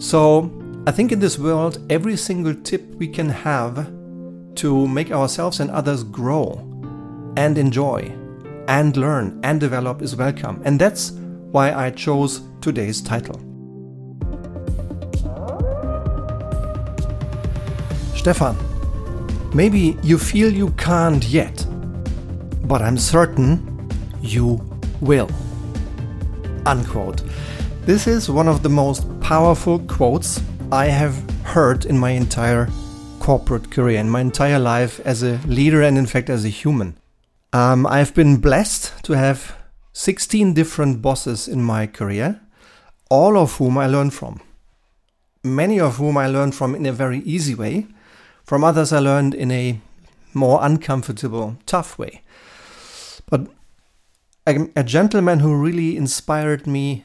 So, I think in this world, every single tip we can have to make ourselves and others grow and enjoy and learn and develop is welcome. And that's why I chose today's title. Stefan, maybe you feel you can't yet, but I'm certain you will. Unquote. This is one of the most powerful quotes I have heard in my entire corporate career, in my entire life as a leader and, in fact, as a human. Um, I've been blessed to have 16 different bosses in my career, all of whom I learned from. Many of whom I learned from in a very easy way, from others I learned in a more uncomfortable, tough way. But a, a gentleman who really inspired me,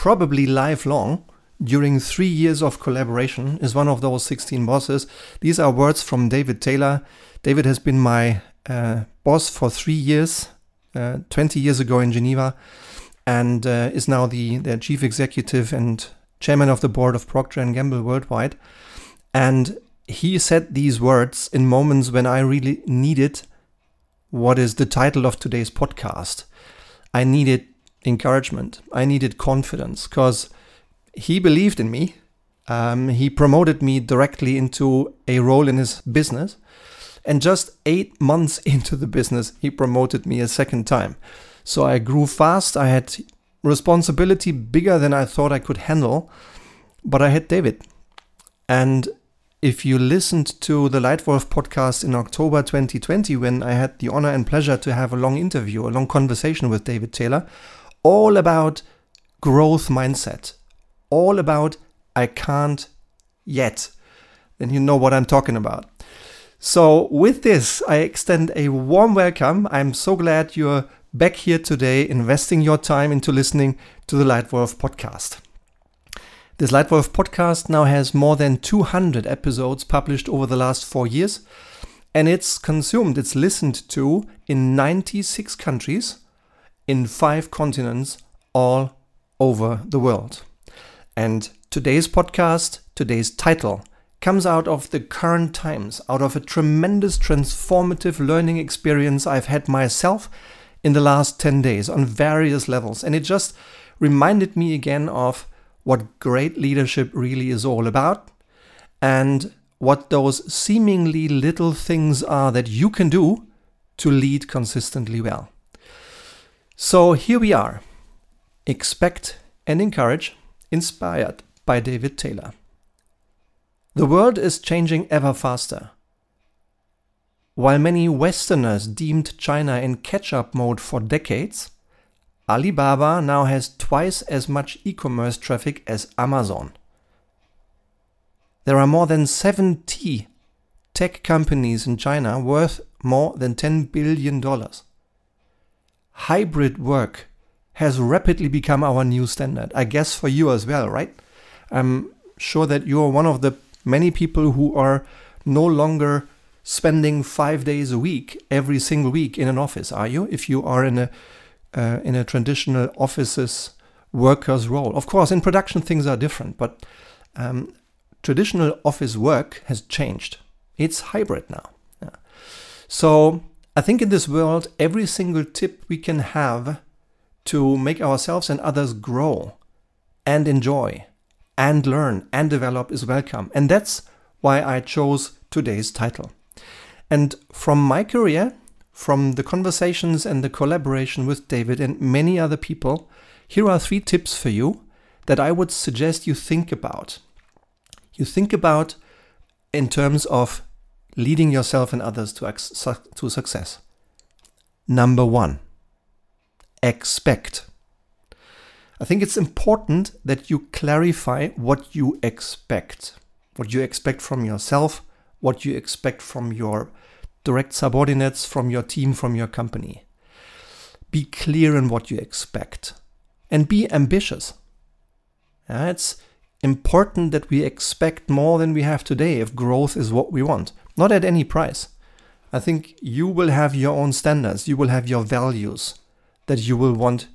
probably lifelong, during three years of collaboration is one of those 16 bosses. These are words from David Taylor. David has been my uh, boss for three years, uh, 20 years ago in Geneva, and uh, is now the, the chief executive and chairman of the board of Procter & Gamble worldwide. And he said these words in moments when I really needed what is the title of today's podcast. I needed encouragement. I needed confidence because he believed in me. Um, he promoted me directly into a role in his business. And just eight months into the business, he promoted me a second time. So I grew fast. I had responsibility bigger than I thought I could handle. But I had David. And if you listened to the Leitwolf podcast in October 2020, when I had the honor and pleasure to have a long interview, a long conversation with David Taylor, all about growth mindset, all about I can't yet, then you know what I'm talking about. So, with this, I extend a warm welcome. I'm so glad you're back here today, investing your time into listening to the Leitwolf podcast. This Leitwolf podcast now has more than 200 episodes published over the last four years, and it's consumed, it's listened to in 96 countries, in five continents, all over the world. And today's podcast, today's title, comes out of the current times, out of a tremendous transformative learning experience I've had myself in the last 10 days on various levels. And it just reminded me again of what great leadership really is all about and what those seemingly little things are that you can do to lead consistently well. So here we are. Expect and encourage, inspired by David Taylor. The world is changing ever faster. While many Westerners deemed China in catch up mode for decades, Alibaba now has twice as much e commerce traffic as Amazon. There are more than 70 tech companies in China worth more than $10 billion. Hybrid work has rapidly become our new standard. I guess for you as well, right? I'm sure that you're one of the many people who are no longer spending five days a week every single week in an office, are you? If you are in a uh, in a traditional offices worker's role. Of course, in production things are different, but um, traditional office work has changed. It's hybrid now. Yeah. So I think in this world, every single tip we can have to make ourselves and others grow and enjoy and learn and develop is welcome. And that's why I chose today's title. And from my career, from the conversations and the collaboration with David and many other people, here are three tips for you that I would suggest you think about. You think about in terms of leading yourself and others to, to success. Number one, expect. I think it's important that you clarify what you expect. What you expect from yourself, what you expect from your direct subordinates from your team, from your company. Be clear in what you expect and be ambitious. Yeah, it's important that we expect more than we have today if growth is what we want, not at any price. I think you will have your own standards, you will have your values that you will want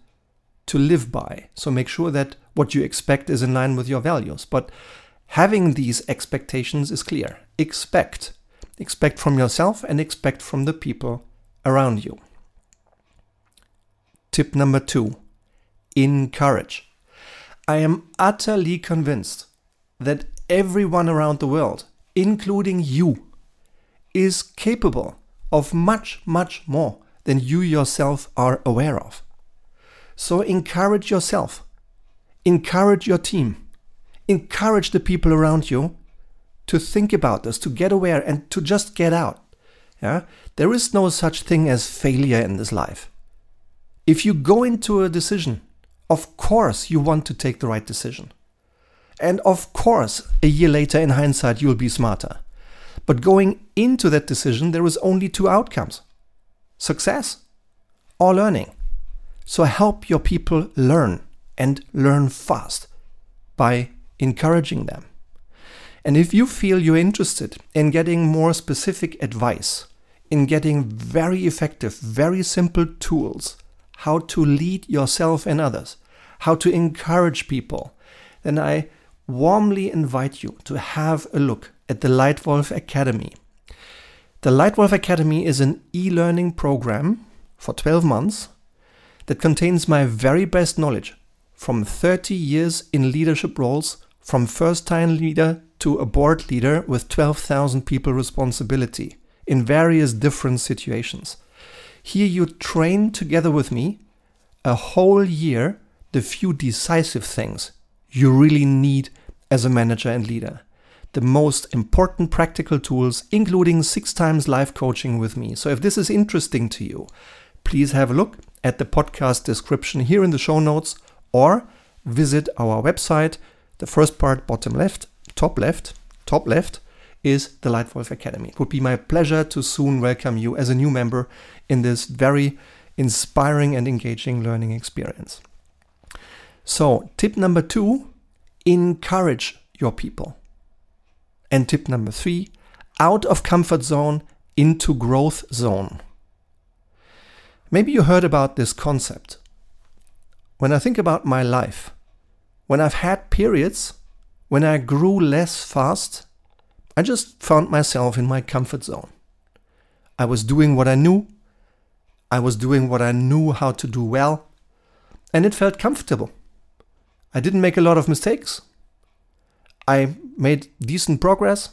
to live by. So make sure that what you expect is in line with your values. But having these expectations is clear. Expect. Expect from yourself and expect from the people around you. Tip number two encourage. I am utterly convinced that everyone around the world, including you, is capable of much, much more than you yourself are aware of. So encourage yourself, encourage your team, encourage the people around you to think about this, to get aware, and to just get out. Yeah? There is no such thing as failure in this life. If you go into a decision, of course you want to take the right decision. And of course, a year later, in hindsight, you'll be smarter. But going into that decision, there is only two outcomes success or learning. So help your people learn and learn fast by encouraging them. And if you feel you're interested in getting more specific advice, in getting very effective, very simple tools, how to lead yourself and others, how to encourage people, then I warmly invite you to have a look at the Leitwolf Academy. The Leitwolf Academy is an e learning program for 12 months that contains my very best knowledge from 30 years in leadership roles, from first time leader to a board leader with 12,000 people responsibility in various different situations. Here you train together with me a whole year the few decisive things you really need as a manager and leader. The most important practical tools, including six times live coaching with me. So, if this is interesting to you, please have a look at the podcast description here in the show notes or visit our website. The first part, bottom left, top left, top left, is the Leitwolf Academy. It would be my pleasure to soon welcome you as a new member in this very inspiring and engaging learning experience. So, tip number two encourage your people. And tip number three out of comfort zone into growth zone. Maybe you heard about this concept. When I think about my life, when I've had periods when I grew less fast, I just found myself in my comfort zone. I was doing what I knew, I was doing what I knew how to do well, and it felt comfortable. I didn't make a lot of mistakes. I made decent progress,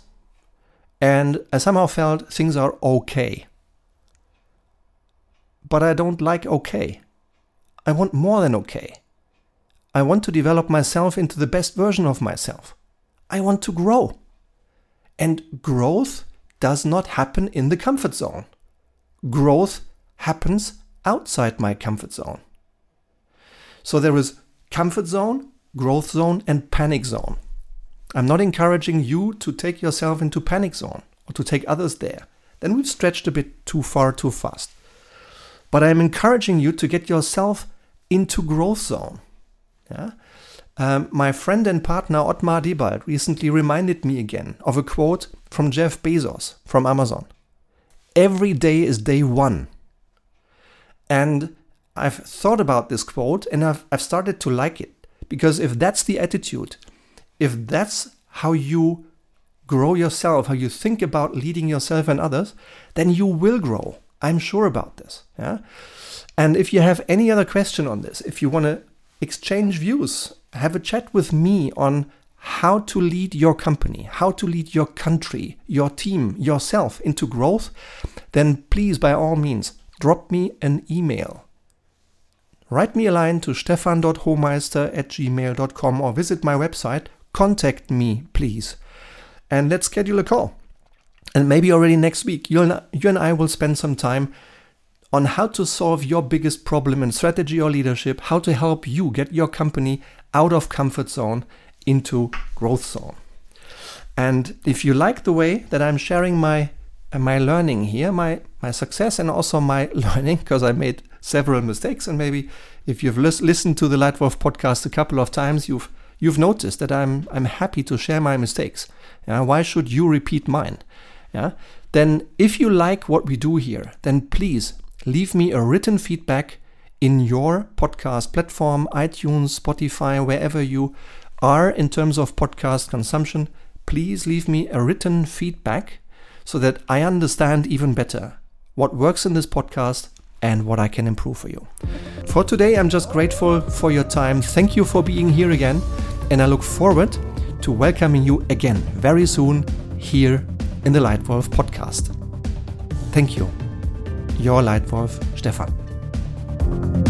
and I somehow felt things are okay. But I don't like okay. I want more than okay. I want to develop myself into the best version of myself. I want to grow. And growth does not happen in the comfort zone. Growth happens outside my comfort zone. So there is comfort zone, growth zone, and panic zone. I'm not encouraging you to take yourself into panic zone or to take others there. Then we've stretched a bit too far too fast. But I'm encouraging you to get yourself into growth zone. Yeah? Um, my friend and partner Ottmar Debald recently reminded me again of a quote from Jeff Bezos from Amazon. Every day is day one. And I've thought about this quote and I've, I've started to like it because if that's the attitude, if that's how you grow yourself, how you think about leading yourself and others, then you will grow. I'm sure about this. Yeah. And if you have any other question on this, if you want to exchange views, have a chat with me on how to lead your company, how to lead your country, your team, yourself into growth, then please, by all means, drop me an email. Write me a line to stefan.hohmeister at gmail.com or visit my website contact me, please. And let's schedule a call. And maybe already next week, you and, you and I will spend some time on how to solve your biggest problem in strategy or leadership, how to help you get your company out of comfort zone into growth zone. And if you like the way that I'm sharing my my learning here, my my success and also my learning, because I made several mistakes, and maybe if you've lis- listened to the Leitwolf podcast a couple of times, you've you've noticed that I'm I'm happy to share my mistakes. Yeah, why should you repeat mine? Yeah. Then if you like what we do here, then please leave me a written feedback in your podcast platform, iTunes, Spotify, wherever you are in terms of podcast consumption, please leave me a written feedback so that I understand even better what works in this podcast and what I can improve for you. For today, I'm just grateful for your time. Thank you for being here again, and I look forward to welcoming you again very soon here in the Leitwolf podcast. Thank you. Your Leitwolf Stefan.